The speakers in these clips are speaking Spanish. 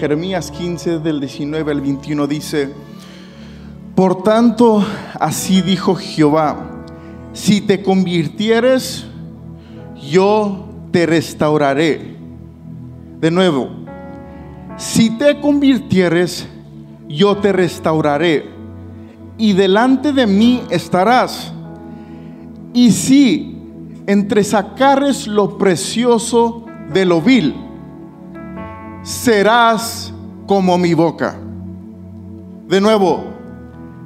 Jeremías 15 del 19 al 21 dice, por tanto, así dijo Jehová, si te convirtieres, yo te restauraré. De nuevo, si te convirtieres, yo te restauraré y delante de mí estarás. Y si entresacares lo precioso de lo vil, serás como mi boca. De nuevo,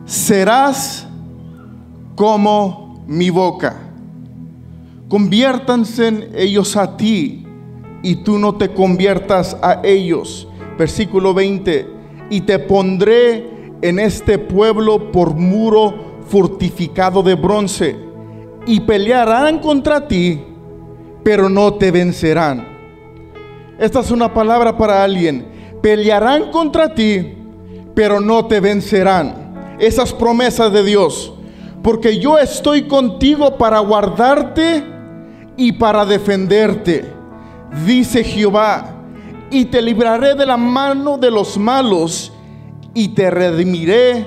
serás como mi boca. Conviértanse ellos a ti y tú no te conviertas a ellos. Versículo 20, y te pondré en este pueblo por muro fortificado de bronce y pelearán contra ti, pero no te vencerán. Esta es una palabra para alguien. Pelearán contra ti, pero no te vencerán. Esas promesas de Dios. Porque yo estoy contigo para guardarte y para defenderte, dice Jehová. Y te libraré de la mano de los malos y te redimiré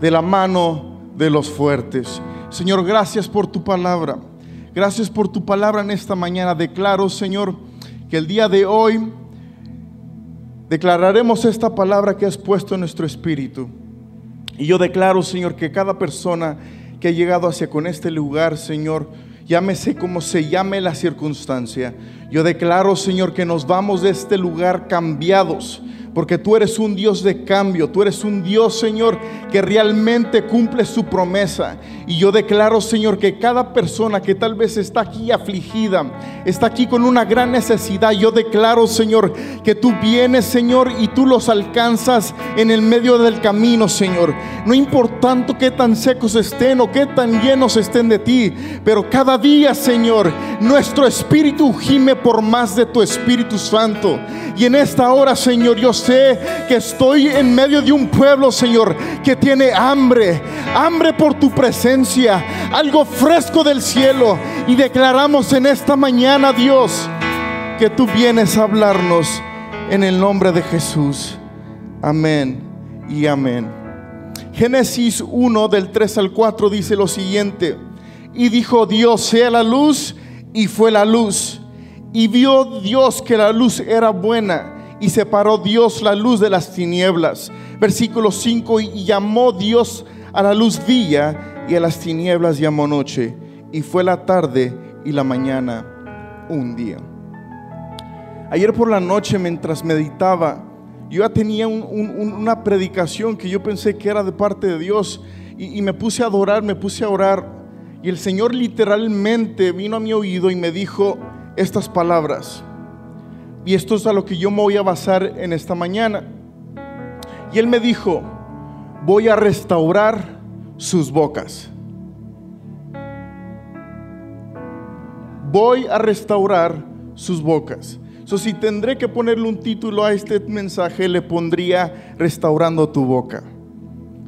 de la mano de los fuertes. Señor, gracias por tu palabra. Gracias por tu palabra en esta mañana. Declaro, Señor, que el día de hoy declararemos esta palabra que has puesto en nuestro espíritu. Y yo declaro, Señor, que cada persona que ha llegado hacia con este lugar, Señor, llámese como se llame la circunstancia. Yo declaro, Señor, que nos vamos de este lugar cambiados porque tú eres un Dios de cambio, tú eres un Dios, Señor, que realmente cumple su promesa. Y yo declaro, Señor, que cada persona que tal vez está aquí afligida, está aquí con una gran necesidad, yo declaro, Señor, que tú vienes, Señor, y tú los alcanzas en el medio del camino, Señor. No importando qué tan secos estén o qué tan llenos estén de ti, pero cada día, Señor, nuestro espíritu gime por más de tu Espíritu Santo. Y en esta hora, Señor, yo sé que estoy en medio de un pueblo, Señor, que tiene hambre, hambre por tu presencia, algo fresco del cielo. Y declaramos en esta mañana, Dios, que tú vienes a hablarnos en el nombre de Jesús. Amén y amén. Génesis 1 del 3 al 4 dice lo siguiente. Y dijo Dios, sea la luz, y fue la luz. Y vio Dios que la luz era buena y separó Dios la luz de las tinieblas. Versículo 5, y llamó Dios a la luz día y a las tinieblas llamó noche. Y fue la tarde y la mañana un día. Ayer por la noche mientras meditaba, yo ya tenía una predicación que yo pensé que era de parte de Dios y, y me puse a adorar, me puse a orar. Y el Señor literalmente vino a mi oído y me dijo estas palabras. Y esto es a lo que yo me voy a basar en esta mañana. Y él me dijo, voy a restaurar sus bocas. Voy a restaurar sus bocas. Si tendré que ponerle un título a este mensaje, le pondría restaurando tu boca.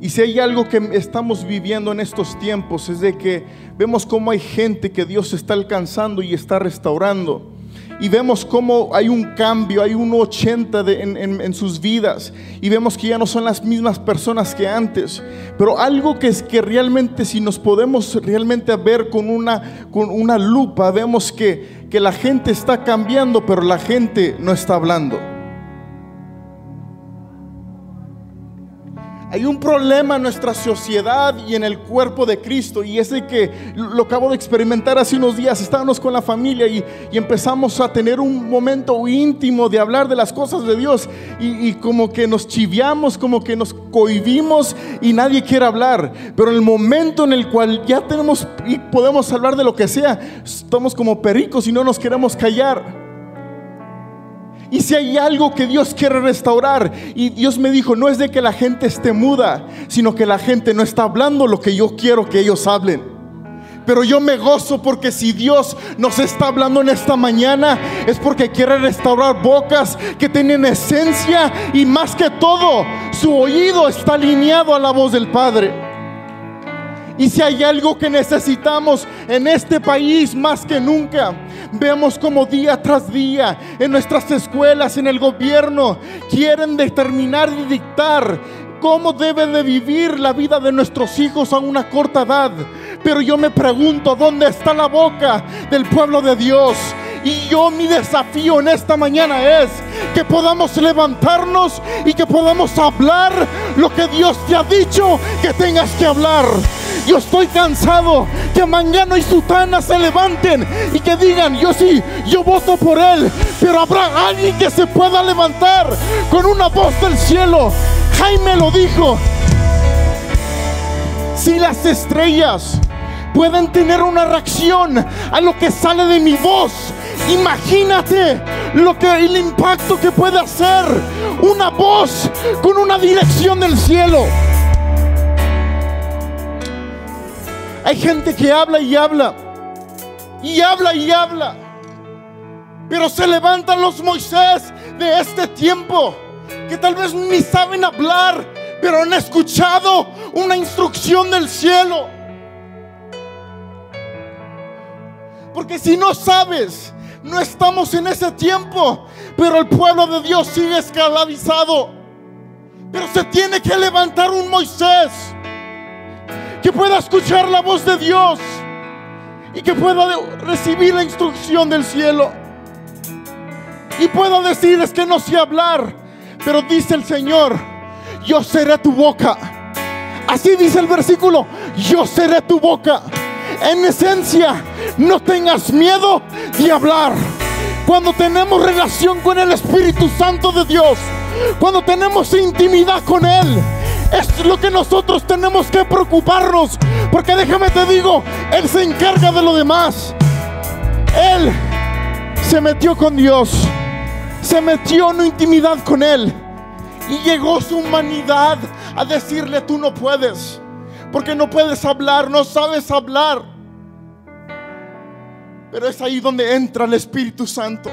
Y si hay algo que estamos viviendo en estos tiempos es de que vemos cómo hay gente que Dios está alcanzando y está restaurando y vemos cómo hay un cambio, hay un 80 en, sus vidas y vemos que ya no son las mismas personas que antes. Pero algo que es que realmente si nos podemos realmente ver con una, con una lupa, vemos que, que la gente está cambiando, pero la gente no está hablando. Hay un problema en nuestra sociedad y en el cuerpo de Cristo y es de que lo acabo de experimentar hace unos días. Estábamos con la familia y, empezamos a tener un momento íntimo de hablar de las cosas de Dios y, como que nos chiviamos, como que nos cohibimos y nadie quiere hablar. Pero en el momento en el cual ya tenemos y podemos hablar de lo que sea, estamos como pericos y no nos queremos callar. Y si hay algo que Dios quiere restaurar, y Dios me dijo, no es de que la gente esté muda, sino que la gente no está hablando lo que yo quiero que ellos hablen. Pero yo me gozo porque si Dios nos está hablando en esta mañana es porque quiere restaurar bocas que tienen esencia y más que todo su oído está alineado a la voz del Padre. Y si hay algo que necesitamos en este país más que nunca, vemos como día tras día en nuestras escuelas, en el gobierno, quieren determinar y dictar cómo debe de vivir la vida de nuestros hijos a una corta edad. Pero yo me pregunto, ¿dónde está la boca del pueblo de Dios? Y yo mi desafío en esta mañana es que podamos levantarnos y que podamos hablar lo que Dios te ha dicho que tengas que hablar. Yo estoy cansado que mañana y Sutana se levanten y que digan, yo sí, yo voto por él, pero habrá alguien que se pueda levantar con una voz del cielo. Jaime lo dijo. Si las estrellas pueden tener una reacción a lo que sale de mi voz, Imagínate lo que el impacto que puede hacer una voz con una dirección del cielo. Hay gente que habla y habla y habla y habla. Pero se levantan los Moisés de este tiempo que tal vez ni saben hablar, pero han escuchado una instrucción del cielo. Porque si no sabes no estamos en ese tiempo, pero el pueblo de Dios sigue esclavizado. Pero se tiene que levantar un Moisés que pueda escuchar la voz de Dios y que pueda recibir la instrucción del cielo. Y pueda decir es que no sé hablar, pero dice el Señor, yo seré tu boca. Así dice el versículo, yo seré tu boca. En esencia, no tengas miedo de hablar. Cuando tenemos relación con el Espíritu Santo de Dios, cuando tenemos intimidad con Él, es lo que nosotros tenemos que preocuparnos. Porque déjame te digo, Él se encarga de lo demás. Él se metió con Dios, se metió en intimidad con Él. Y llegó su humanidad a decirle, tú no puedes, porque no puedes hablar, no sabes hablar. Pero es ahí donde entra el Espíritu Santo.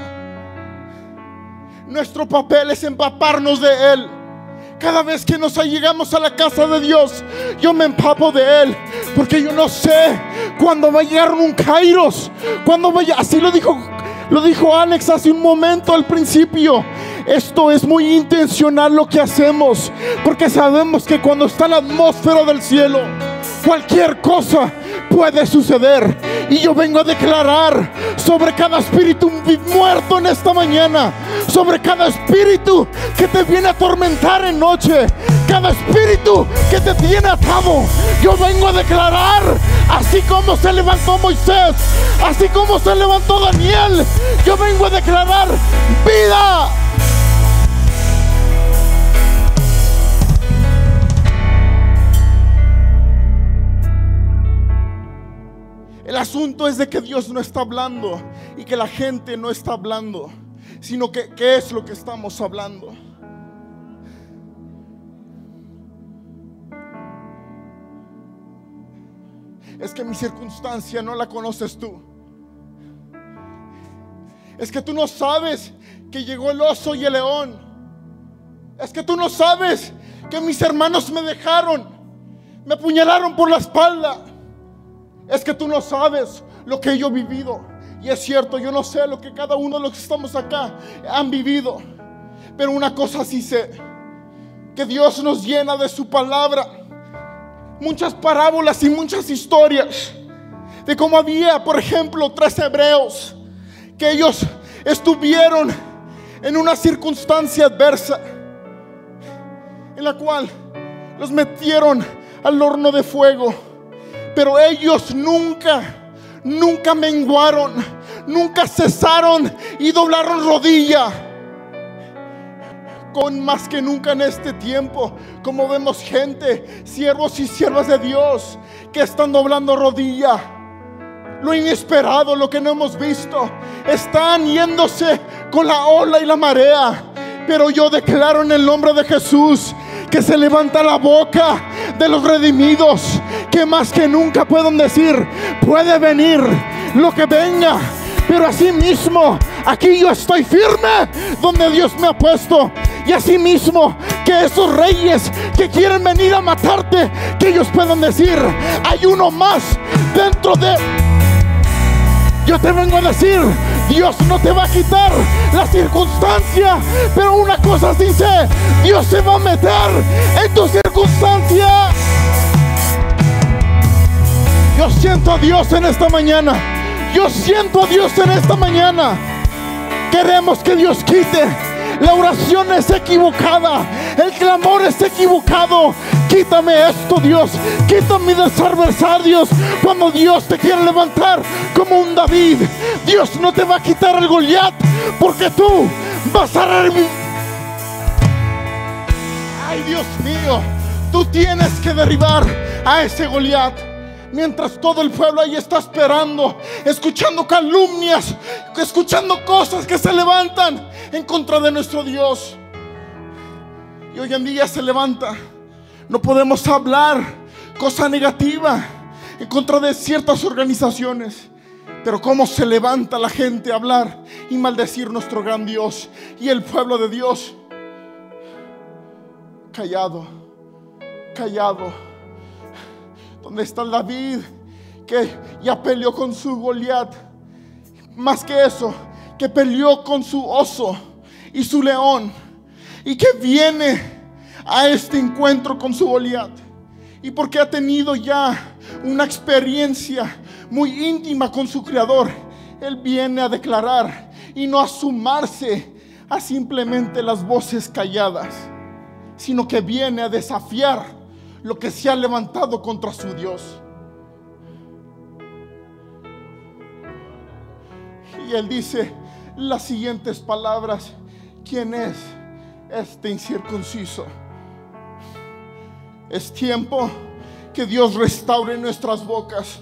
Nuestro papel es empaparnos de Él. Cada vez que nos llegamos a la casa de Dios, yo me empapo de Él. Porque yo no sé cuándo va a llegar un Kairos. Cuando vaya, así lo dijo, lo dijo Alex hace un momento al principio. Esto es muy intencional lo que hacemos. Porque sabemos que cuando está la atmósfera del cielo, cualquier cosa puede suceder. Y yo vengo a declarar sobre cada espíritu muerto en esta mañana, sobre cada espíritu que te viene a atormentar en noche, cada espíritu que te tiene atado. Yo vengo a declarar, así como se levantó Moisés, así como se levantó Daniel, yo vengo a declarar vida. El asunto es de que Dios no está hablando y que la gente no está hablando, sino que qué es lo que estamos hablando. Es que mi circunstancia no la conoces tú. Es que tú no sabes que llegó el oso y el león. Es que tú no sabes que mis hermanos me dejaron, me apuñalaron por la espalda. Es que tú no sabes lo que yo he vivido. Y es cierto, yo no sé lo que cada uno de los que estamos acá han vivido. Pero una cosa sí sé, que Dios nos llena de su palabra. Muchas parábolas y muchas historias de cómo había, por ejemplo, tres hebreos que ellos estuvieron en una circunstancia adversa en la cual los metieron al horno de fuego pero ellos nunca, nunca menguaron, nunca cesaron y doblaron rodilla. Con más que nunca en este tiempo, como vemos gente, siervos y siervas de Dios, que están doblando rodilla. Lo inesperado, lo que no hemos visto, están yéndose con la ola y la marea. Pero yo declaro en el nombre de Jesús que se levanta la boca de los redimidos, que más que nunca puedan decir, puede venir lo que venga, pero así mismo, aquí yo estoy firme donde Dios me ha puesto. Y así mismo, que que esos reyes que quieren venir a matarte, que ellos puedan decir, hay uno más dentro de... Yo te vengo a decir, Dios no te va a quitar la circunstancia, pero una cosa sí sé, Dios se va a meter en tu circunstancia. Yo siento a Dios en esta mañana. Yo siento a Dios en esta mañana. Queremos que Dios quite. La oración es equivocada. El clamor es equivocado. Quítame esto, Dios. Quítame de mis adversarios. Cuando Dios te quiere levantar como un David, Dios no te va a quitar el Goliat porque tú vas a. Ay, Dios mío, tú tienes que derribar a ese Goliat. Mientras todo el pueblo ahí está esperando, escuchando calumnias, escuchando cosas que se levantan en contra de nuestro Dios. Y hoy en día se levanta. No podemos hablar cosa negativa en contra de ciertas organizaciones. Pero cómo se levanta la gente a hablar y maldecir nuestro gran Dios y el pueblo de Dios. Callado, callado ¿Dónde está David? Que ya peleó con su Goliat. Más que eso, que peleó con su oso y su león. Y que viene a este encuentro con su Goliat. Y porque ha tenido ya una experiencia muy íntima con su Creador, Él viene a declarar y no a sumarse a simplemente las voces calladas, sino que viene a desafiar lo que se ha levantado contra su Dios. Y él dice las siguientes palabras, ¿quién es este incircunciso? Es tiempo que Dios restaure nuestras bocas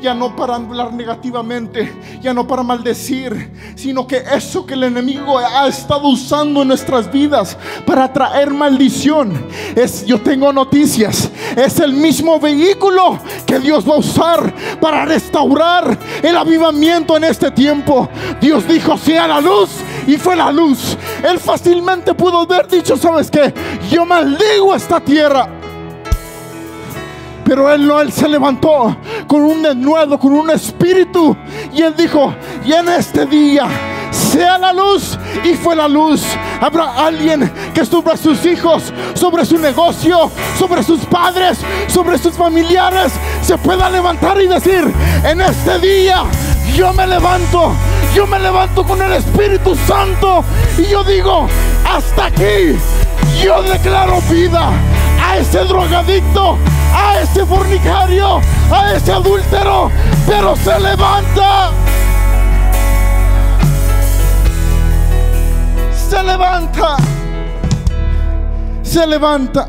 ya no para hablar negativamente, ya no para maldecir, sino que eso que el enemigo ha estado usando en nuestras vidas para traer maldición, es, yo tengo noticias, es el mismo vehículo que Dios va a usar para restaurar el avivamiento en este tiempo. Dios dijo, sea la luz y fue la luz. Él fácilmente pudo haber dicho, ¿sabes qué? Yo maldigo esta tierra pero él no, él se levantó con un denuedo, con un espíritu. Y él dijo, y en este día sea la luz. Y fue la luz. Habrá alguien que sobre sus hijos, sobre su negocio, sobre sus padres, sobre sus familiares, se pueda levantar y decir, en este día yo me levanto. Yo me levanto con el Espíritu Santo. Y yo digo, hasta aquí. Yo declaro vida ese drogadicto, a ese fornicario, a ese adúltero, pero se levanta. Se levanta. Se levanta.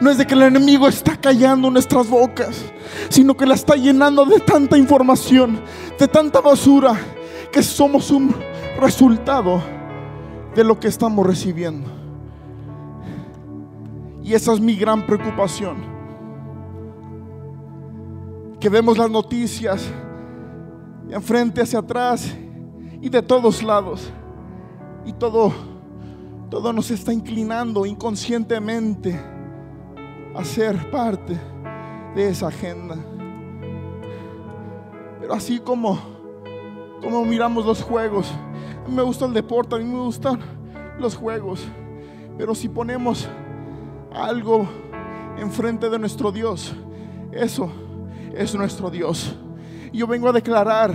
No es de que el enemigo está callando nuestras bocas, sino que la está llenando de tanta información, de tanta basura, que somos un resultado de lo que estamos recibiendo. Y esa es mi gran preocupación. Que vemos las noticias de enfrente hacia atrás y de todos lados. Y todo, todo nos está inclinando inconscientemente a ser parte de esa agenda. Pero así como, como miramos los juegos, a mí me gusta el deporte, a mí me gustan los juegos. Pero si ponemos algo enfrente de nuestro Dios, eso es nuestro Dios. Yo vengo a declarar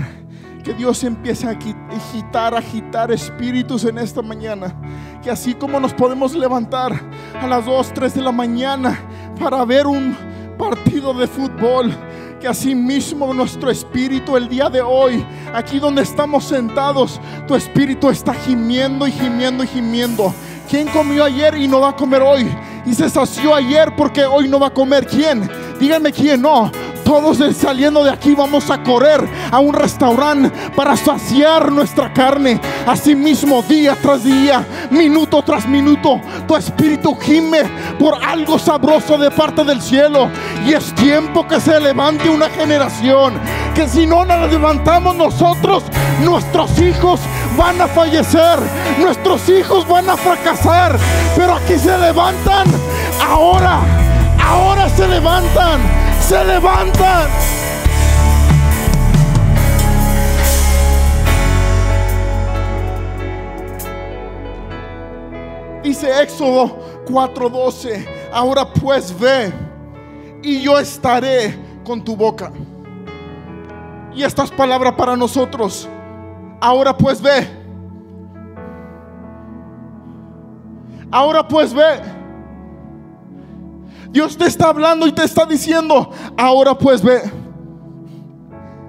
que Dios empiece a agitar, agitar espíritus en esta mañana. Que así como nos podemos levantar a las 2, 3 de la mañana para ver un partido de fútbol, que así mismo nuestro espíritu el día de hoy, aquí donde estamos sentados, tu espíritu está gimiendo y gimiendo y gimiendo. ¿Quién comió ayer y no va a comer hoy? Y se sació ayer porque hoy no va a comer. ¿Quién? Díganme quién no. Todos saliendo de aquí vamos a correr a un restaurante para saciar nuestra carne. Asimismo, día tras día, minuto tras minuto, tu espíritu gime por algo sabroso de parte del cielo. Y es tiempo que se levante una generación. Que si no nos levantamos nosotros, nuestros hijos van a fallecer, nuestros hijos van a fracasar, pero aquí se levantan, ahora, ahora se levantan, se levantan. Dice Éxodo 4:12, ahora pues ve y yo estaré con tu boca. Y estas palabras para nosotros, ahora pues ve. Ahora pues ve. Dios te está hablando y te está diciendo, ahora pues ve.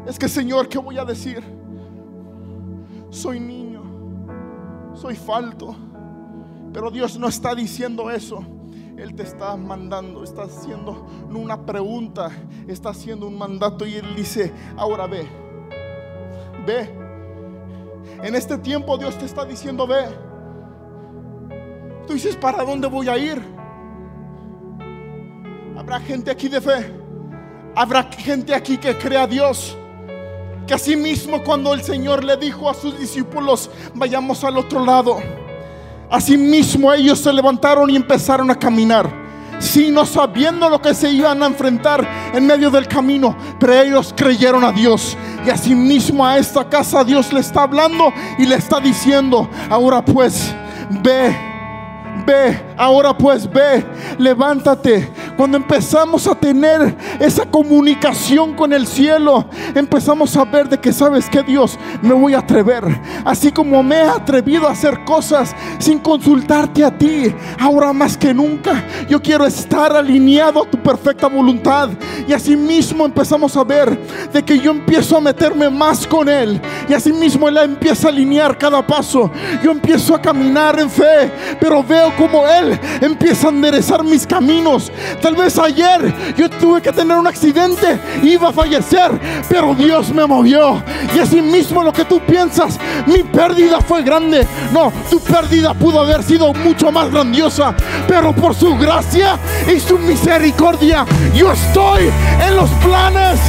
Es que Señor, ¿qué voy a decir? Soy niño, soy falto. Pero Dios no está diciendo eso. Él te está mandando, está haciendo una pregunta, está haciendo un mandato y Él dice, ahora ve, ve. En este tiempo Dios te está diciendo, ve. Tú dices, ¿para dónde voy a ir? Habrá gente aquí de fe. Habrá gente aquí que crea a Dios. Que así mismo cuando el Señor le dijo a sus discípulos, vayamos al otro lado Asimismo ellos se levantaron y empezaron a caminar, sino sabiendo lo que se iban a enfrentar en medio del camino, pero ellos creyeron a Dios. Y asimismo a esta casa Dios le está hablando y le está diciendo, ahora pues, ve Ve, ahora pues ve, levántate. Cuando empezamos a tener esa comunicación con el cielo, empezamos a ver de que sabes que Dios me voy a atrever. Así como me he atrevido a hacer cosas sin consultarte a ti, ahora más que nunca yo quiero estar alineado a tu perfecta voluntad. Y así mismo empezamos a ver de que yo empiezo a meterme más con Él. Y así mismo Él empieza a alinear cada paso. Yo empiezo a caminar en fe, pero veo como Él empieza a enderezar mis caminos. Tal vez ayer yo tuve que tener un accidente, iba a fallecer, pero Dios me movió. Y así mismo lo que tú piensas, mi pérdida fue grande. No, tu pérdida pudo haber sido mucho más grandiosa, pero por su gracia y su misericordia, yo estoy en los planes.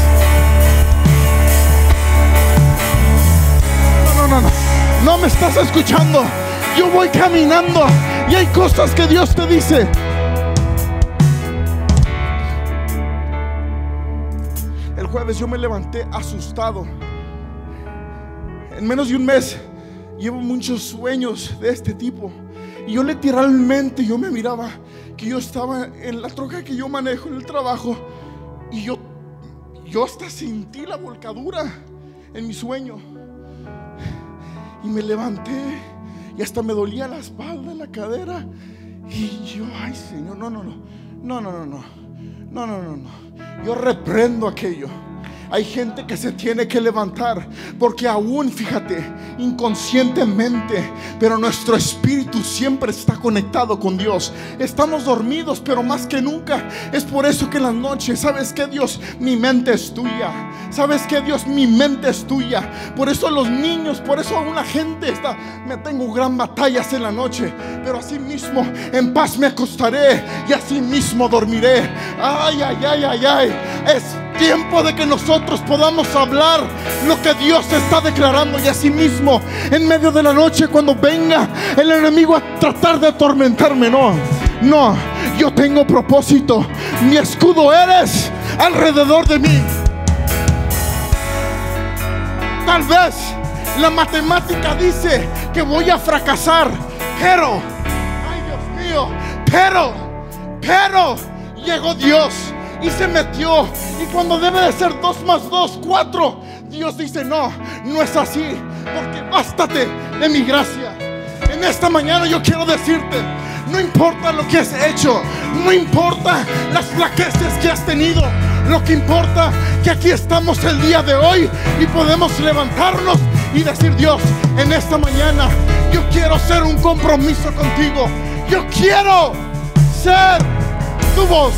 No, no, no, no, no me estás escuchando. Yo voy caminando y hay cosas que Dios te dice. El jueves yo me levanté asustado. En menos de un mes llevo muchos sueños de este tipo. Y yo literalmente yo me miraba que yo estaba en la troca que yo manejo en el trabajo y yo yo hasta sentí la volcadura en mi sueño. Y me levanté y hasta me dolía la espalda, la cadera. Y yo, ay Señor, no, no, no, no, no, no, no, no, no, no, no. Yo reprendo aquello. Hay gente que se tiene que levantar porque aún, fíjate, inconscientemente, pero nuestro espíritu siempre está conectado con Dios. Estamos dormidos, pero más que nunca. Es por eso que en las noches, ¿sabes que Dios? Mi mente es tuya. ¿Sabes que Dios? Mi mente es tuya. Por eso los niños, por eso la gente está, me tengo gran batallas en la noche, pero así mismo en paz me acostaré y así mismo dormiré. Ay, ay, ay, ay, ay. Es tiempo de que nosotros podamos hablar lo que Dios está declarando y así mismo en medio de la noche cuando venga el enemigo a tratar de atormentarme, no, no, yo tengo propósito, mi escudo eres alrededor de mí. Tal vez la matemática dice que voy a fracasar, pero, ay Dios mío, pero, pero llegó Dios y se metió. Y cuando debe de ser dos más dos, cuatro, Dios dice, no, no es así, porque bástate de mi gracia. En esta mañana yo quiero decirte, no importa lo que has hecho, no importa las flaqueces que has tenido, lo que importa que aquí estamos el día de hoy y podemos levantarnos y decir, Dios, en esta mañana yo quiero ser un compromiso contigo. Yo quiero ser tu voz.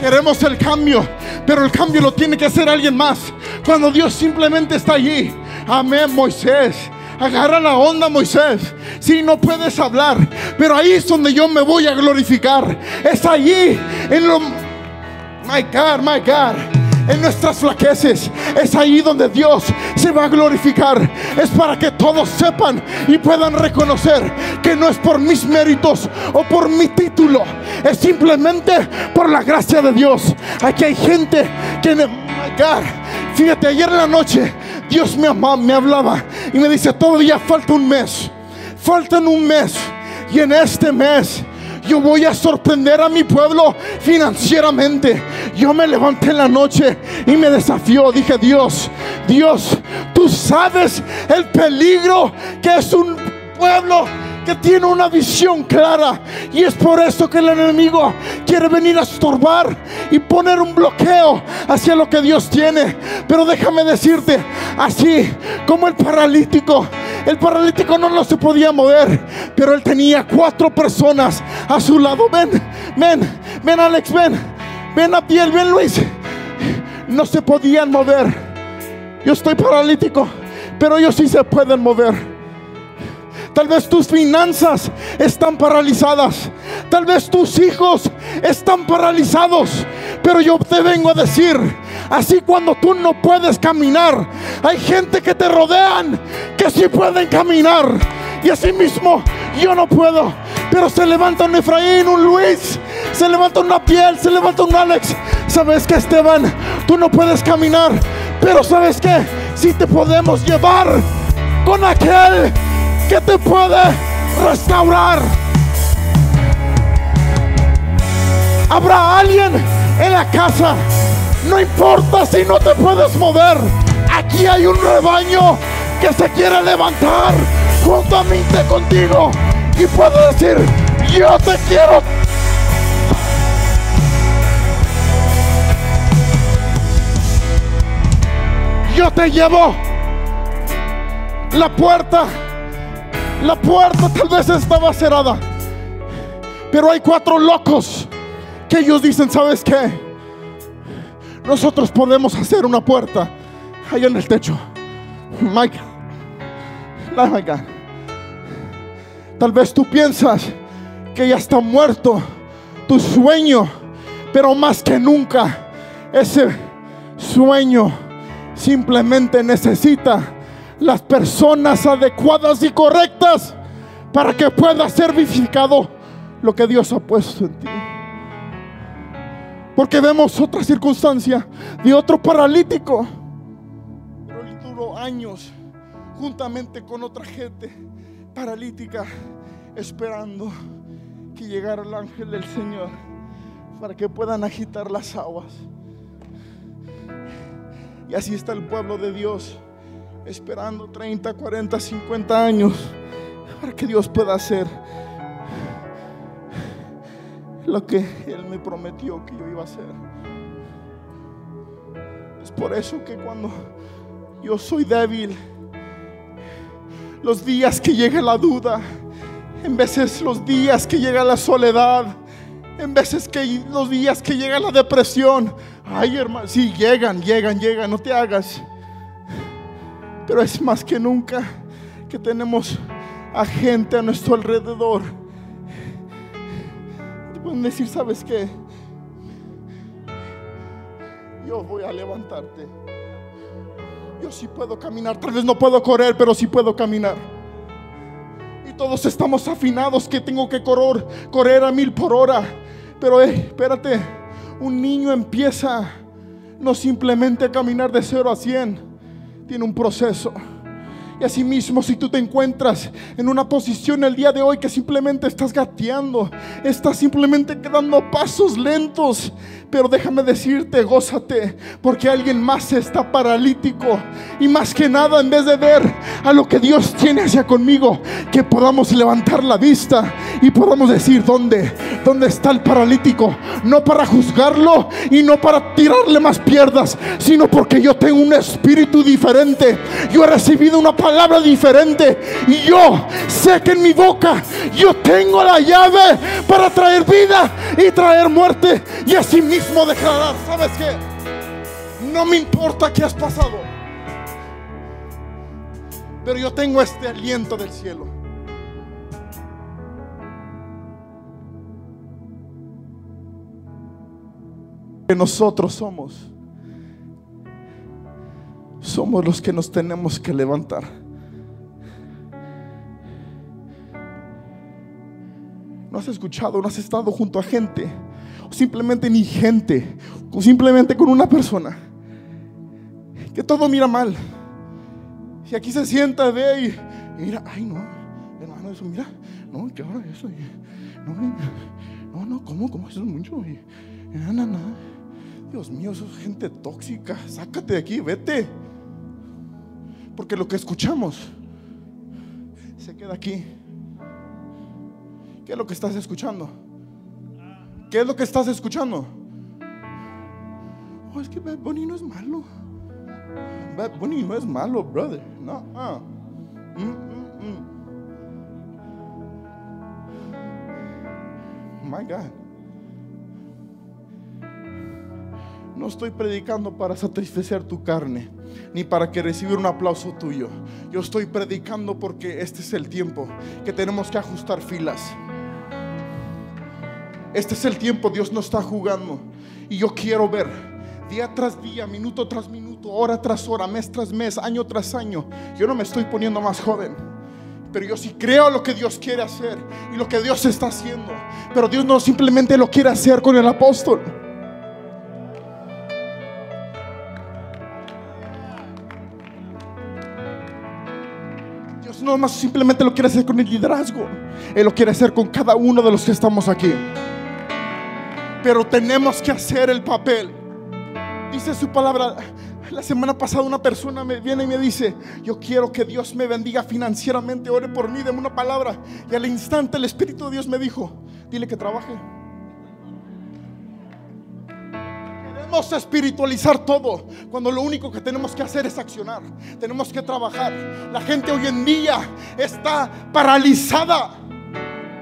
Queremos el cambio, pero el cambio lo tiene que hacer alguien más. Cuando Dios simplemente está allí. Amén, Moisés. Agarra la onda, Moisés. Si no puedes hablar, pero ahí es donde yo me voy a glorificar. Es allí, en lo. My God, my God. en nuestras flaqueces. Es ahí donde Dios se va a glorificar. Es para que todos sepan y puedan reconocer que no es por mis méritos o por mi título. Es simplemente por la gracia de Dios. Aquí hay gente que... Fíjate, ayer en la noche Dios me, me hablaba y me dice, todavía falta un mes. Faltan un mes. Y en este mes yo voy a sorprender a mi pueblo financieramente. Yo me levanté en la noche y me desafió. Dije, Dios, Dios, tú sabes el peligro que es un pueblo que tiene una visión clara. Y es por eso que el enemigo quiere venir a estorbar y poner un bloqueo hacia lo que Dios tiene. Pero déjame decirte, así como el paralítico, el paralítico no, no se podía mover, pero él tenía cuatro personas a su lado. Ven, ven, ven Alex, ven, ven a piel, ven Luis. No se podían mover. Yo estoy paralítico, pero ellos sí se pueden mover. Tal vez tus finanzas están paralizadas. Tal vez tus hijos están paralizados. Pero yo te vengo a decir, así cuando tú no puedes caminar, hay gente que te rodean que sí pueden caminar. Y así mismo yo no puedo. Pero se levanta un Efraín, un Luis, se levanta una piel, se levanta un Alex. ¿Sabes que Esteban? Tú no puedes caminar. Pero ¿sabes qué? Si te podemos llevar con aquel que te puede restaurar. Habrá alguien en la casa. No importa si no te puedes mover. Aquí hay un rebaño que se quiere levantar juntamente contigo y puede decir, yo te quiero. Yo te llevo la puerta la puerta tal vez estaba cerrada. Pero hay cuatro locos que ellos dicen, ¿sabes qué? Nosotros podemos hacer una puerta allá en el techo. Mike, Tal vez tú piensas que ya está muerto tu sueño, pero más que nunca ese sueño simplemente necesita las personas adecuadas y correctas para que pueda ser vivificado lo que Dios ha puesto en ti. Porque vemos otra circunstancia de otro paralítico, pero él duró años juntamente con otra gente paralítica esperando que llegara el ángel del Señor para que puedan agitar las aguas. Y así está el pueblo de Dios esperando 30, 40, 50 años para que Dios pueda hacer lo que Él me prometió que yo iba a hacer. Es por eso que cuando yo soy débil, los días que llega la duda, en veces los días que llega la soledad, en veces que los días que llega la depresión, ay hermano, sí, llegan, llegan, llegan, no te hagas. Pero es más que nunca que tenemos a gente a nuestro alrededor. Te pueden decir, ¿sabes qué? Yo voy a levantarte. Yo sí puedo caminar. Tal vez no puedo correr, pero sí puedo caminar. Y todos estamos afinados que tengo que correr, correr a mil por hora. Pero espérate, un niño empieza no simplemente a caminar de cero a cien tiene un proceso. Y asimismo, si tú te encuentras en una posición el día de hoy que simplemente estás gateando, estás simplemente dando pasos lentos, pero déjame decirte, gózate, porque alguien más está paralítico. Y más que nada, en vez de ver a lo que Dios tiene hacia conmigo, que podamos levantar la vista y podamos decir, ¿dónde? ¿Dónde está el paralítico? No para juzgarlo y no para tirarle más pierdas, sino porque yo tengo un espíritu diferente. Yo he recibido una palabra diferente. Y yo sé que en mi boca yo tengo la llave para traer vida y traer muerte. Y así mismo declarar, ¿sabes qué? No me importa qué has pasado. Pero yo tengo este aliento del cielo. Que nosotros somos somos los que nos tenemos que levantar. No has escuchado, no has estado junto a gente, o simplemente ni gente, o simplemente con una persona que todo mira mal. Y aquí se sienta, ve y, mira, ay no, hermano, eso, mira, no, ¿qué ahora eso? No, no, no, ¿cómo? ¿Cómo? Eso es mucho. Dios mío, eso es gente tóxica. Sácate de aquí, vete. Porque lo que escuchamos se queda aquí. ¿Qué es lo que estás escuchando? ¿Qué es lo que estás escuchando? Oh, es que Bad Bunny no es malo. Bad Bunny no es malo, brother. No. Uh. Mm. My God. No estoy predicando para satisfacer tu carne, ni para que recibir un aplauso tuyo. Yo estoy predicando porque este es el tiempo que tenemos que ajustar filas. Este es el tiempo, Dios no está jugando. Y yo quiero ver día tras día, minuto tras minuto, hora tras hora, mes tras mes, año tras año. Yo no me estoy poniendo más joven. Pero yo sí creo lo que Dios quiere hacer y lo que Dios está haciendo. Pero Dios no simplemente lo quiere hacer con el apóstol. Dios no más simplemente lo quiere hacer con el liderazgo. Él lo quiere hacer con cada uno de los que estamos aquí pero tenemos que hacer el papel. Dice su palabra. La semana pasada una persona me viene y me dice, yo quiero que Dios me bendiga financieramente, ore por mí, deme una palabra. Y al instante el Espíritu de Dios me dijo, dile que trabaje. Queremos espiritualizar todo, cuando lo único que tenemos que hacer es accionar. Tenemos que trabajar. La gente hoy en día está paralizada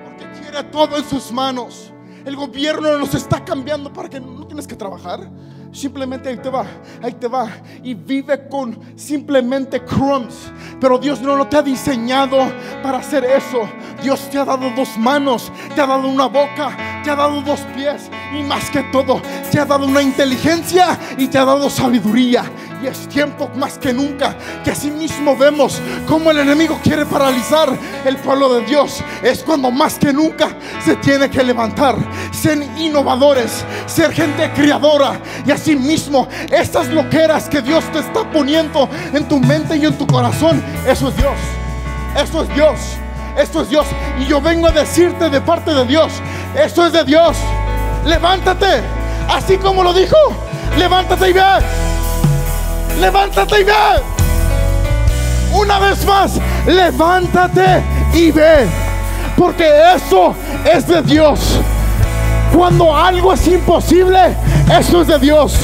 porque quiere todo en sus manos. El gobierno nos está cambiando para que no tienes que trabajar. Simplemente ahí te va, ahí te va. Y vive con simplemente crumbs. Pero Dios no, no te ha diseñado para hacer eso. Dios te ha dado dos manos, te ha dado una boca, te ha dado dos pies. Y más que todo, te ha dado una inteligencia y te ha dado sabiduría. Y es tiempo más que nunca que así mismo vemos cómo el enemigo quiere paralizar el pueblo de Dios. Es cuando más que nunca se tiene que levantar, ser innovadores, ser gente criadora. Y así mismo, estas loqueras que Dios te está poniendo en tu mente y en tu corazón, eso es Dios. Eso es Dios. Esto es Dios. Y yo vengo a decirte de parte de Dios, esto es de Dios. Levántate. Así como lo dijo, levántate y ve. Levántate y ve. Una vez más, levántate y ve. Porque eso es de Dios. Cuando algo es imposible, eso es de Dios.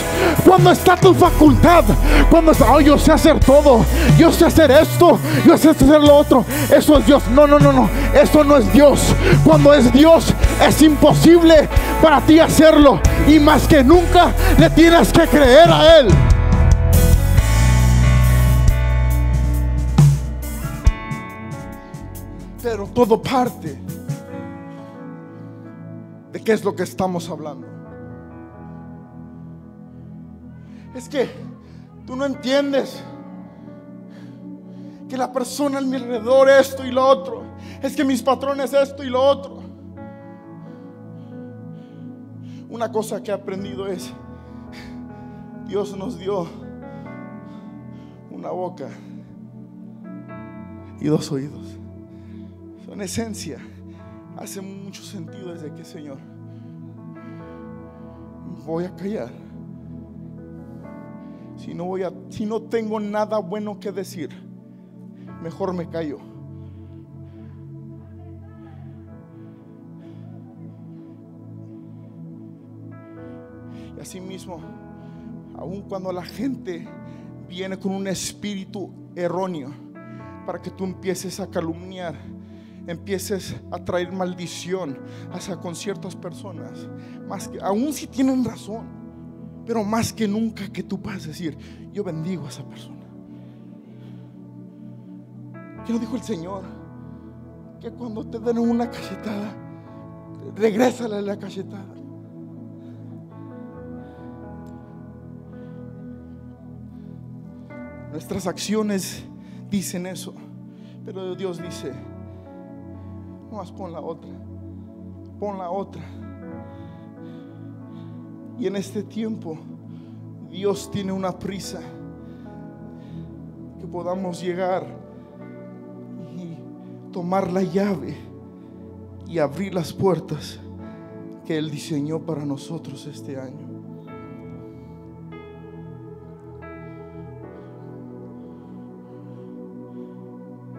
Cuando está tu facultad, cuando está, oh, yo sé hacer todo, yo sé hacer esto, yo sé hacer lo otro, eso es Dios. No, no, no, no, eso no es Dios. Cuando es Dios, es imposible para ti hacerlo. Y más que nunca, le tienes que creer a Él. Pero todo parte de qué es lo que estamos hablando. Es que tú no entiendes que la persona a mi alrededor esto y lo otro. Es que mis patrones esto y lo otro. Una cosa que he aprendido es, Dios nos dio una boca y dos oídos. Son esencia hace mucho sentido desde que, Señor, voy a callar. Si no, voy a, si no tengo nada bueno que decir, mejor me callo. Y así mismo, aun cuando la gente viene con un espíritu erróneo, para que tú empieces a calumniar, empieces a traer maldición hacia con ciertas personas, más que, aún si tienen razón, pero más que nunca que tú puedas decir, yo bendigo a esa persona. ¿Qué nos dijo el Señor? Que cuando te den una cachetada, regrésale la cachetada. Nuestras acciones dicen eso. Pero Dios dice, no más pon la otra, pon la otra. Y en este tiempo Dios tiene una prisa que podamos llegar y tomar la llave y abrir las puertas que Él diseñó para nosotros este año.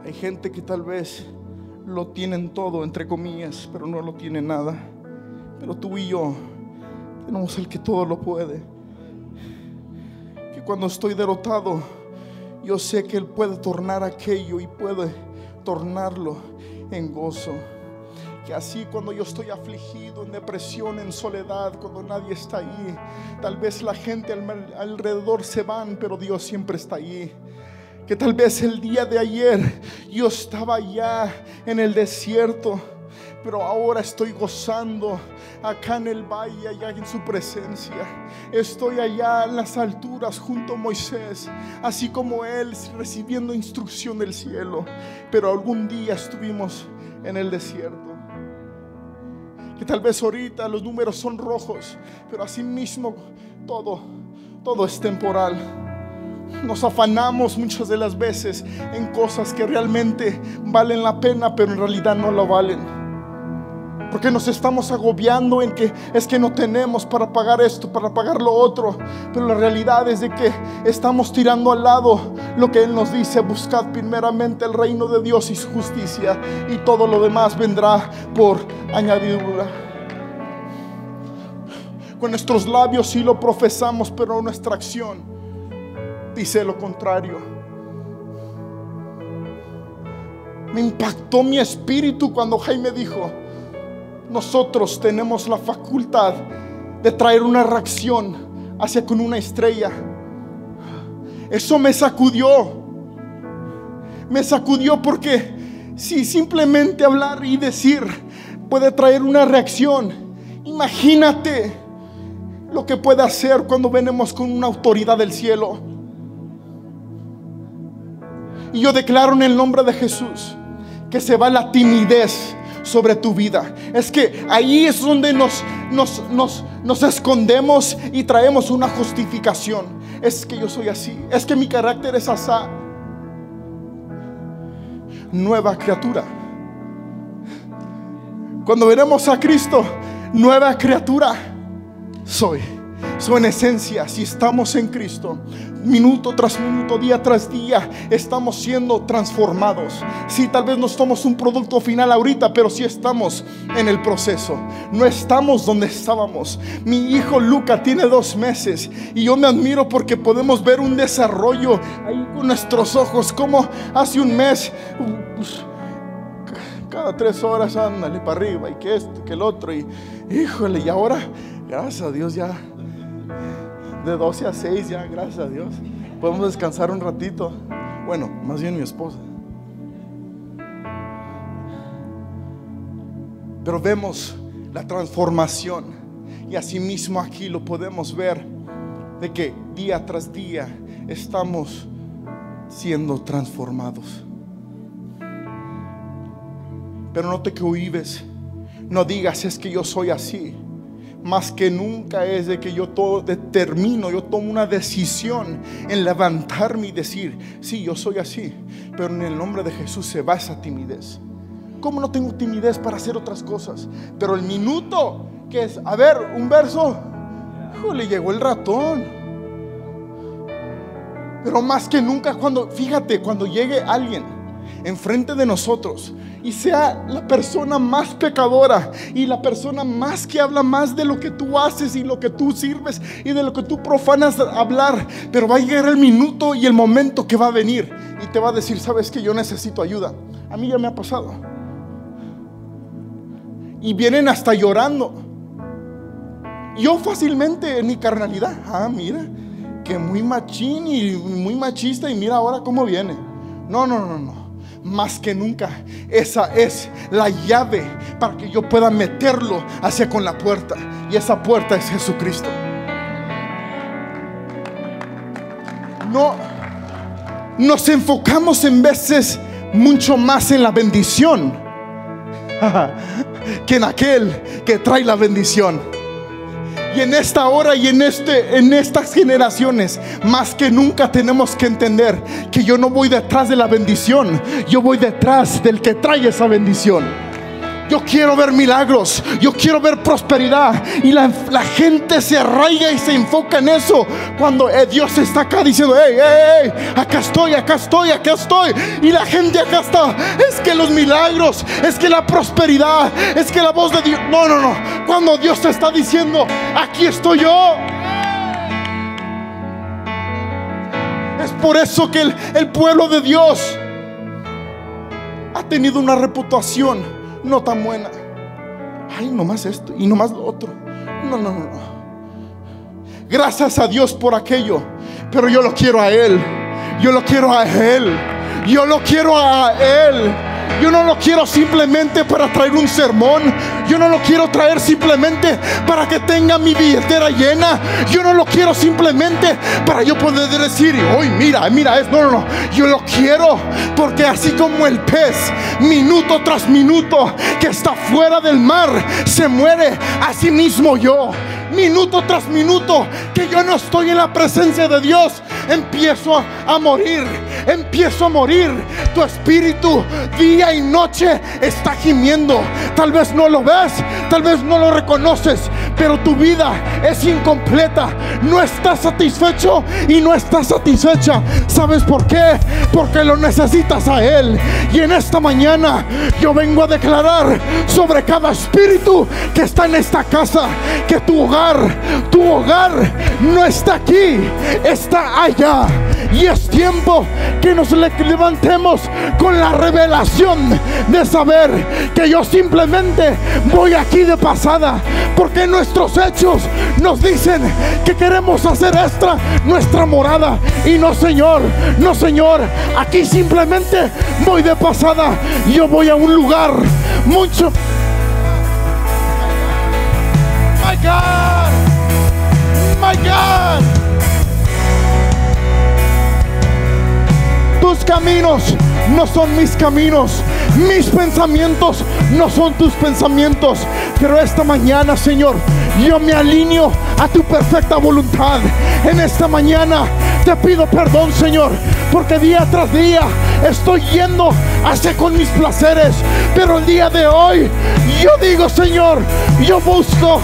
Hay gente que tal vez lo tienen todo, entre comillas, pero no lo tiene nada. Pero tú y yo tenemos el que todo lo puede. Que cuando estoy derrotado, yo sé que Él puede tornar aquello y puede tornarlo en gozo que así cuando yo estoy afligido, en depresión, en soledad, cuando nadie está ahí, tal vez la gente alrededor se van, pero Dios siempre está ahí. Que tal vez el día de ayer yo estaba allá en el desierto, pero ahora estoy gozando acá en el valle, allá en su presencia. Estoy allá en las alturas junto a Moisés, así como él recibiendo instrucción del cielo. Pero algún día estuvimos en el desierto. Que tal vez ahorita los números son rojos, pero así mismo todo, todo es temporal. Nos afanamos muchas de las veces en cosas que realmente valen la pena, pero en realidad no lo valen. Porque nos estamos agobiando en que es que no tenemos para pagar esto, para pagar lo otro. Pero la realidad es de que estamos tirando al lado lo que Él nos dice. Buscad primeramente el reino de Dios y su justicia. Y todo lo demás vendrá por añadidura. Con nuestros labios sí lo profesamos, pero nuestra acción dice lo contrario. Me impactó mi espíritu cuando Jaime dijo, nosotros tenemos la facultad de traer una reacción hacia con una estrella. Eso me sacudió. Me sacudió porque si simplemente hablar y decir puede traer una reacción, imagínate lo que puede hacer cuando venimos con una autoridad del cielo. Y yo declaro en el nombre de Jesús que se va la timidez sobre tu vida. Es que ahí es donde nos, nos, nos, nos escondemos y traemos una justificación. Es que yo soy así, es que mi carácter es asá. Nueva criatura. Cuando veremos a Cristo, nueva criatura soy. So, en esencia, si estamos en Cristo, minuto tras minuto, día tras día, estamos siendo transformados. Si tal vez no somos un producto final ahorita, pero si estamos en el proceso. No estamos donde estábamos. Mi hijo Luca tiene dos meses y yo me admiro porque podemos ver un desarrollo ahí con nuestros ojos, como hace un mes. Cada tres horas, ándale para arriba y que esto, que el otro. Y híjole, y ahora, gracias a Dios, ya de 12 a 6 ya, gracias a Dios. Podemos descansar un ratito. Bueno, más bien mi esposa. Pero vemos la transformación y asimismo aquí lo podemos ver de que día tras día estamos siendo transformados. Pero no te cohibes, no digas es que yo soy así más que nunca es de que yo todo determino, yo tomo una decisión en levantarme y decir, sí, yo soy así, pero en el nombre de Jesús se va esa timidez. ¿Cómo no tengo timidez para hacer otras cosas? Pero el minuto que es, a ver, un verso, le llegó el ratón. Pero más que nunca cuando, fíjate, cuando llegue alguien enfrente de nosotros y sea la persona más pecadora y la persona más que habla más de lo que tú haces y lo que tú sirves y de lo que tú profanas hablar, pero va a llegar el minuto y el momento que va a venir y te va a decir, sabes que yo necesito ayuda. A mí ya me ha pasado. Y vienen hasta llorando. Yo fácilmente en mi carnalidad, ah, mira, que muy machín y muy machista y mira ahora cómo viene. No, no, no, no más que nunca. Esa es la llave para que yo pueda meterlo hacia con la puerta. Y esa puerta es Jesucristo. No, nos enfocamos en veces mucho más en la bendición que en aquel que trae la bendición. Y en esta hora y en este en estas generaciones más que nunca tenemos que entender que yo no voy detrás de la bendición, yo voy detrás del que trae esa bendición. Yo quiero ver milagros. Yo quiero ver prosperidad. Y la, gente se arraiga y se enfoca en eso. Cuando eh, Dios está acá diciendo, hey, hey, hey, acá estoy, acá estoy, acá estoy. Y la gente acá está. Es que los milagros, es que la prosperidad, es que la voz de Dios. No, no, no. Cuando Dios te está diciendo, aquí estoy yo. Es por eso que el, el pueblo de Dios ha tenido una reputación no tan buena. Ay, nomás esto y nomás lo otro. No, no, no, no. Gracias a Dios por aquello. Pero yo lo quiero a Él. Yo lo quiero a Él. Yo lo quiero a Él. Yo no lo quiero simplemente para traer un sermón. Yo no lo quiero traer simplemente para que tenga mi billetera llena. Yo no lo quiero simplemente para yo poder decir, hoy mira, mira, es no, no, no. Yo lo quiero porque así como el pez, minuto tras minuto que está fuera del mar, se muere, así mismo yo minuto tras minuto que yo no estoy en la presencia de Dios, empiezo a, morir, empiezo a morir. Tu espíritu día y noche está gimiendo. Tal vez no lo ves, tal vez no lo reconoces, pero tu vida es incompleta. No estás satisfecho y no estás satisfecha. ¿Sabes por qué? Porque lo necesitas a Él. Y en esta mañana yo vengo a declarar sobre cada espíritu que está en esta casa que tu hogar tu hogar no está aquí, está allá. Y es tiempo que nos levantemos con la revelación de saber que yo simplemente voy aquí de pasada. Porque nuestros hechos nos dicen que queremos hacer esta nuestra morada. Y no, Señor, no, Señor. Aquí simplemente voy de pasada. Yo voy a un lugar mucho God. My God. Tus caminos no son mis caminos. Mis pensamientos no son tus pensamientos. Pero esta mañana, Señor, yo me alineo a tu perfecta voluntad. En esta mañana te pido perdón, Señor, porque día tras día estoy yendo hacia con mis placeres. Pero el día de hoy, yo digo, Señor, yo busco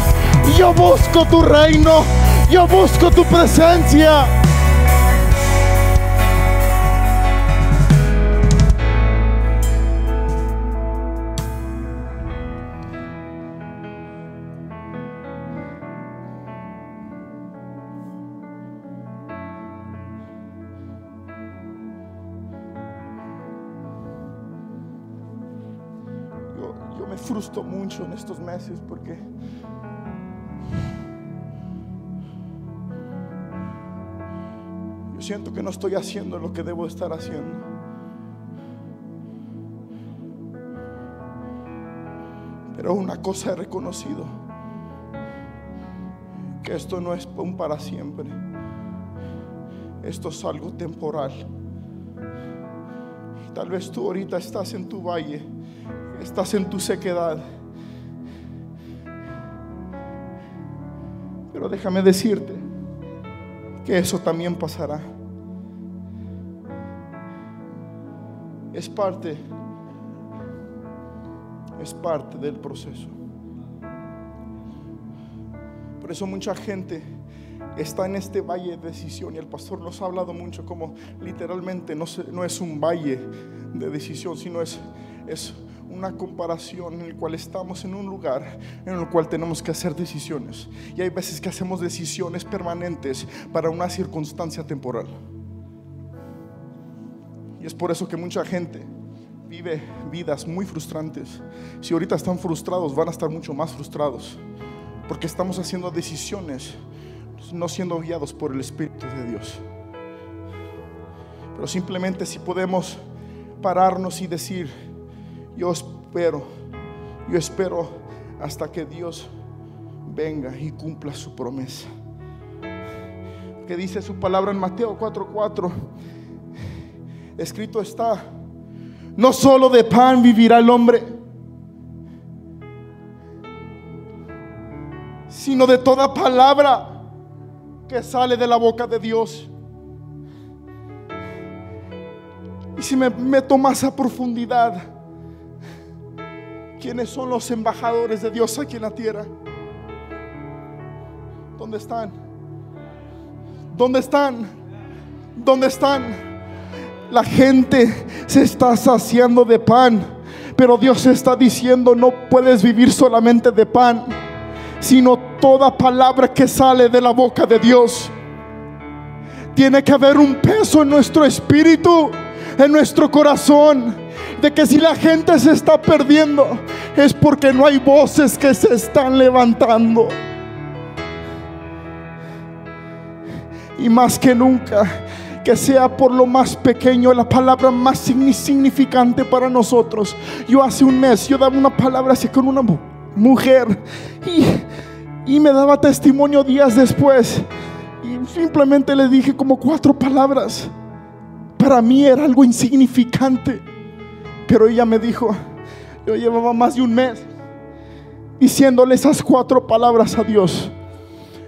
yo busco tu reino. Yo busco tu presencia. Meses porque siento que no estoy haciendo lo que debo estar haciendo. Pero una cosa he reconocido, que esto no es un para siempre. Esto es algo temporal. Tal vez tú ahorita estás en tu valle, estás en tu sequedad. Pero déjame decirte que eso también pasará. es parte, es parte del proceso. Por eso mucha gente está en este valle de decisión y el pastor nos ha hablado mucho como literalmente no, no es un valle de decisión, sino es, es una comparación en el cual estamos en un lugar en el cual tenemos que hacer decisiones. Y hay veces que hacemos decisiones permanentes para una circunstancia temporal. Y es por eso que mucha gente vive vidas muy frustrantes. Si ahorita están frustrados, van a estar mucho más frustrados. Porque estamos haciendo decisiones no siendo guiados por el Espíritu de Dios. Pero simplemente si podemos pararnos y decir, yo espero, yo espero hasta que Dios venga y cumpla su promesa. Que dice su palabra en Mateo 4:4 escrito está, no solo de pan vivirá el hombre, sino de toda palabra que sale de la boca de Dios. Y si me meto más a profundidad, ¿quiénes son los embajadores de Dios aquí en la tierra? ¿Dónde están? ¿Dónde están? ¿Dónde están? La gente se está saciando de pan, pero Dios está diciendo, no puedes vivir solamente de pan, sino toda palabra que sale de la boca de Dios. Tiene que haber un peso en nuestro espíritu, en nuestro corazón, de que si la gente se está perdiendo, es porque no hay voces que se están levantando. Y más que nunca, que sea por lo más pequeño, la palabra más significante para nosotros. Yo hace un mes, yo daba una palabra así con una mujer y, y me daba testimonio días después. Y simplemente le dije como cuatro palabras. Para mí era algo insignificante. Pero ella me dijo, yo llevaba más de un mes diciéndole esas cuatro palabras a Dios.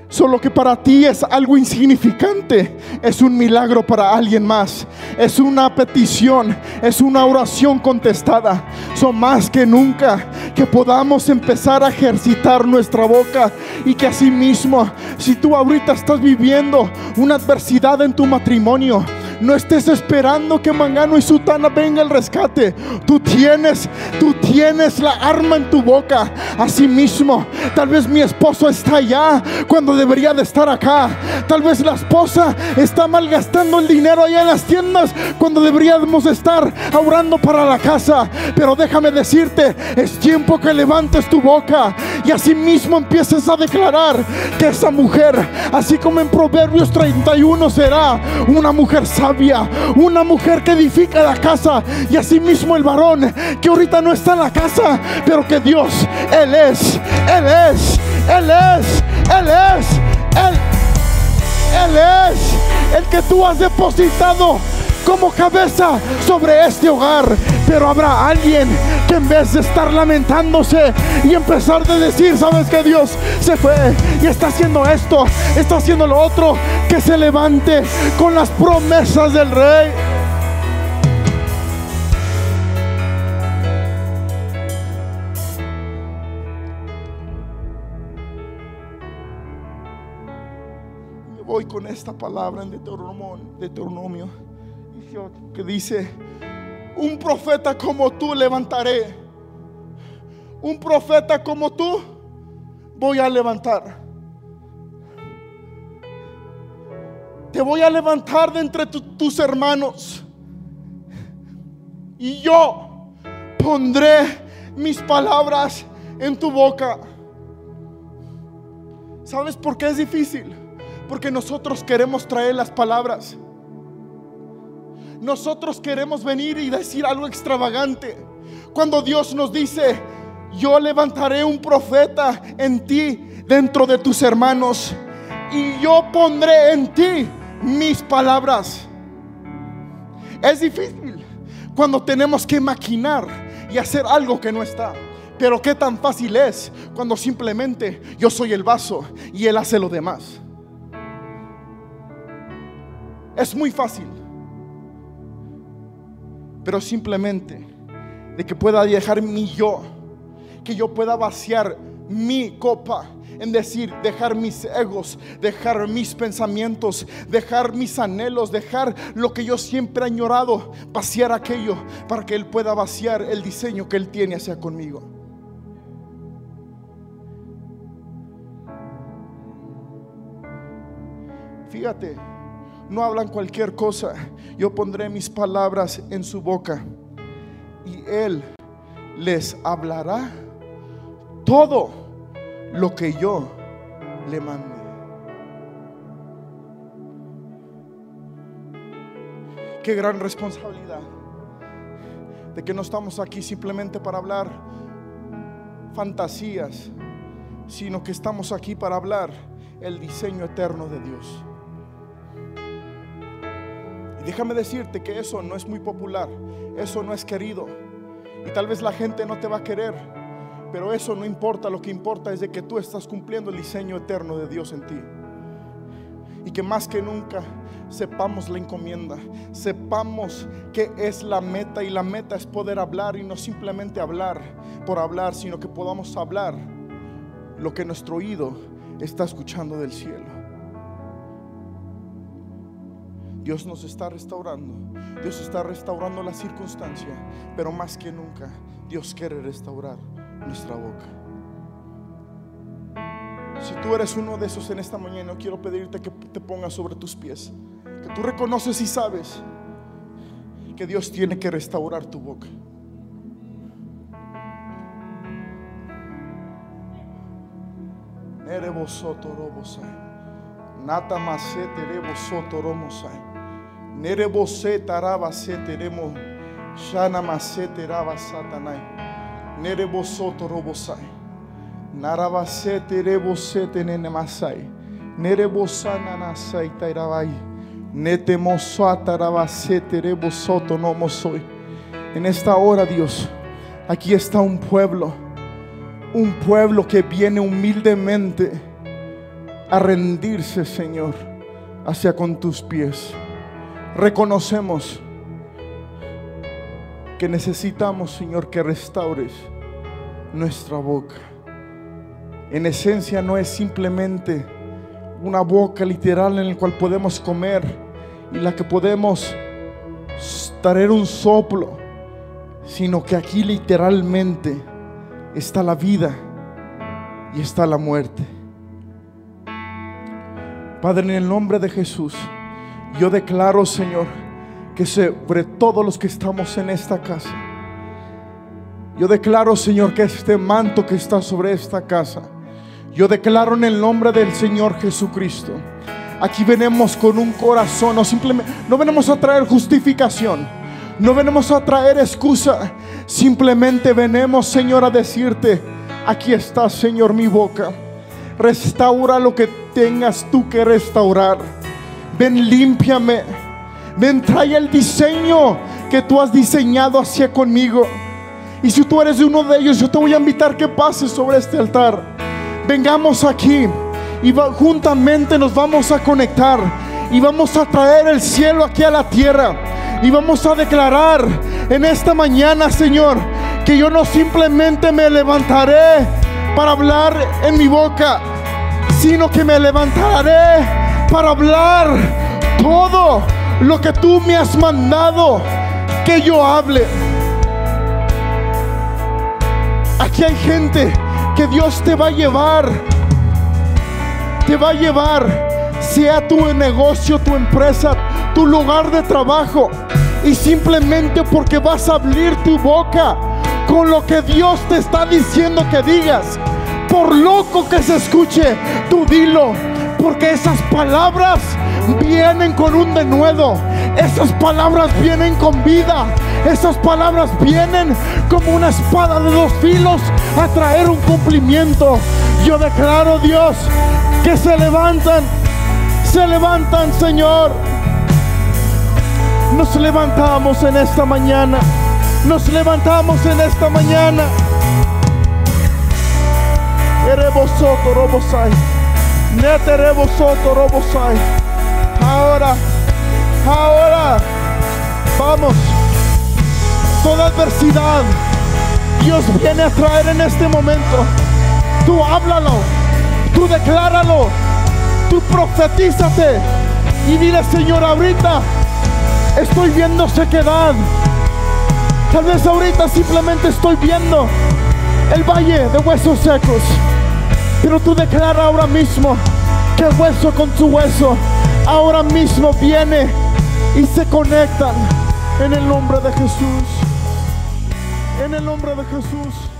Solo que para ti es algo insignificante, es un milagro para alguien más. Es una petición, es una oración contestada. Son más que nunca que podamos empezar a ejercitar nuestra boca y que asimismo, si tú ahorita estás viviendo una adversidad en tu matrimonio, no estés esperando que Mangano y Sutana venga el rescate. Tú tienes, tú tienes la arma en tu boca. Asimismo, tal vez mi esposo está allá cuando debería de estar acá. Tal vez la esposa está malgastando el dinero allá en las tiendas cuando deberíamos estar orando para la casa. Pero déjame decirte, es tiempo que levantes tu boca y asimismo empieces a declarar que esa mujer, así como en Proverbios 31 será una mujer sabia una mujer que edifica la casa y asimismo el varón que ahorita no está en la casa, pero que Dios, Él es, Él es, Él es, Él es, Él, Él es el que tú has depositado como cabeza sobre este hogar. Pero habrá alguien que en vez de estar lamentándose y empezar de decir, sabes que Dios se fue y está haciendo esto, está haciendo lo otro, que se levante con las promesas del rey. voy con esta palabra en Deuteronomio que dice, un profeta como tú levantaré. Un profeta como tú voy a levantar. Te voy a levantar de entre tus hermanos. Y yo pondré mis palabras en tu boca. ¿Sabes por qué es difícil? Porque nosotros queremos traer las palabras nosotros queremos venir y decir algo extravagante. Cuando Dios nos dice, yo levantaré un profeta en ti dentro de tus hermanos y yo pondré en ti mis palabras. Es difícil cuando tenemos que maquinar y hacer algo que no está. Pero qué tan fácil es cuando simplemente yo soy el vaso y Él hace lo demás. Es muy fácil pero simplemente de que pueda dejar mi yo, que yo pueda vaciar mi copa, en decir, dejar mis egos, dejar mis pensamientos, dejar mis anhelos, dejar lo que yo siempre he añorado, vaciar aquello para que Él pueda vaciar el diseño que Él tiene hacia conmigo. Fíjate, no hablan cualquier cosa. Yo pondré mis palabras en su boca y Él les hablará todo lo que yo le mande. Qué gran responsabilidad de que no estamos aquí simplemente para hablar fantasías, sino que estamos aquí para hablar el diseño eterno de Dios. Déjame decirte que eso no es muy popular, eso no es querido. Y tal vez la gente no te va a querer, pero eso no importa, lo que importa es de que tú estás cumpliendo el diseño eterno de Dios en ti. Y que más que nunca sepamos la encomienda, sepamos que es la meta y la meta es poder hablar y no simplemente hablar por hablar, sino que podamos hablar lo que nuestro oído está escuchando del cielo. Dios nos está restaurando, Dios está restaurando la circunstancia, pero más que nunca Dios quiere restaurar nuestra boca. Si tú eres uno de esos en esta mañana, quiero pedirte que te pongas sobre tus pies, que tú reconoces y sabes que Dios tiene que restaurar tu boca. Nata. Nere bosete araba sete remo. Shana masete raba satanai. Nere bosoto robosai. Naraba sete rebo sete nene masai. Nere bosana nasai tairavai. Nete mosata raba sete rebo soto no mosoi. En esta hora, Dios, aquí está un pueblo un pueblo que viene humildemente a rendirse, Señor, hacia con tus pies. Reconocemos que necesitamos, Señor, que restaures nuestra boca. En esencia no es simplemente una boca literal en la cual podemos comer y la que podemos traer un soplo, sino que aquí literalmente está la vida y está la muerte. Padre, en el nombre de Jesús, yo declaro, Señor, que sobre todos los que estamos en esta casa, yo declaro, Señor, que este manto que está sobre esta casa, yo declaro en el nombre del Señor Jesucristo. Aquí venimos con un corazón, no simplemente, no venimos a traer justificación, no venimos a traer excusa, simplemente venimos, Señor, a decirte, aquí está, Señor, mi boca. Restaura lo que tengas tú que restaurar. Ven, límpiame. Ven, trae el diseño que tú has diseñado hacia conmigo. Y si tú eres uno de ellos, yo te voy a invitar que pases sobre este altar. Vengamos aquí y juntamente nos vamos a conectar y vamos a traer el cielo aquí a la tierra. Y vamos a declarar en esta mañana, Señor, que yo no simplemente me levantaré para hablar en mi boca, sino que me levantaré para hablar todo lo que tú me has mandado que yo hable. Aquí hay gente que Dios te va a llevar, te va a llevar, sea tu negocio, tu empresa, tu lugar de trabajo y simplemente porque vas a abrir tu boca con lo que Dios te está diciendo que digas. Por loco que se escuche, tú dilo, porque esas palabras vienen con un denuedo. Esas palabras vienen con vida. Esas palabras vienen como una espada de dos filos a traer un cumplimiento. Yo declaro, Dios, que se levantan, se levantan, Señor nos levantamos en esta mañana. Nos levantamos en esta mañana. Erebosoto robosai. Neterebosoto robosai. Ahora, ahora, vamos. Toda adversidad Dios viene a traer en este momento. Tú háblalo, tú decláralo, tú profetízate y dile, Señor, ahorita Estoy viendo sequedad. Tal vez ahorita simplemente estoy viendo el valle de huesos secos. Pero tú declara ahora mismo que hueso con su hueso ahora mismo viene y se conectan en el nombre de Jesús. En el nombre de Jesús.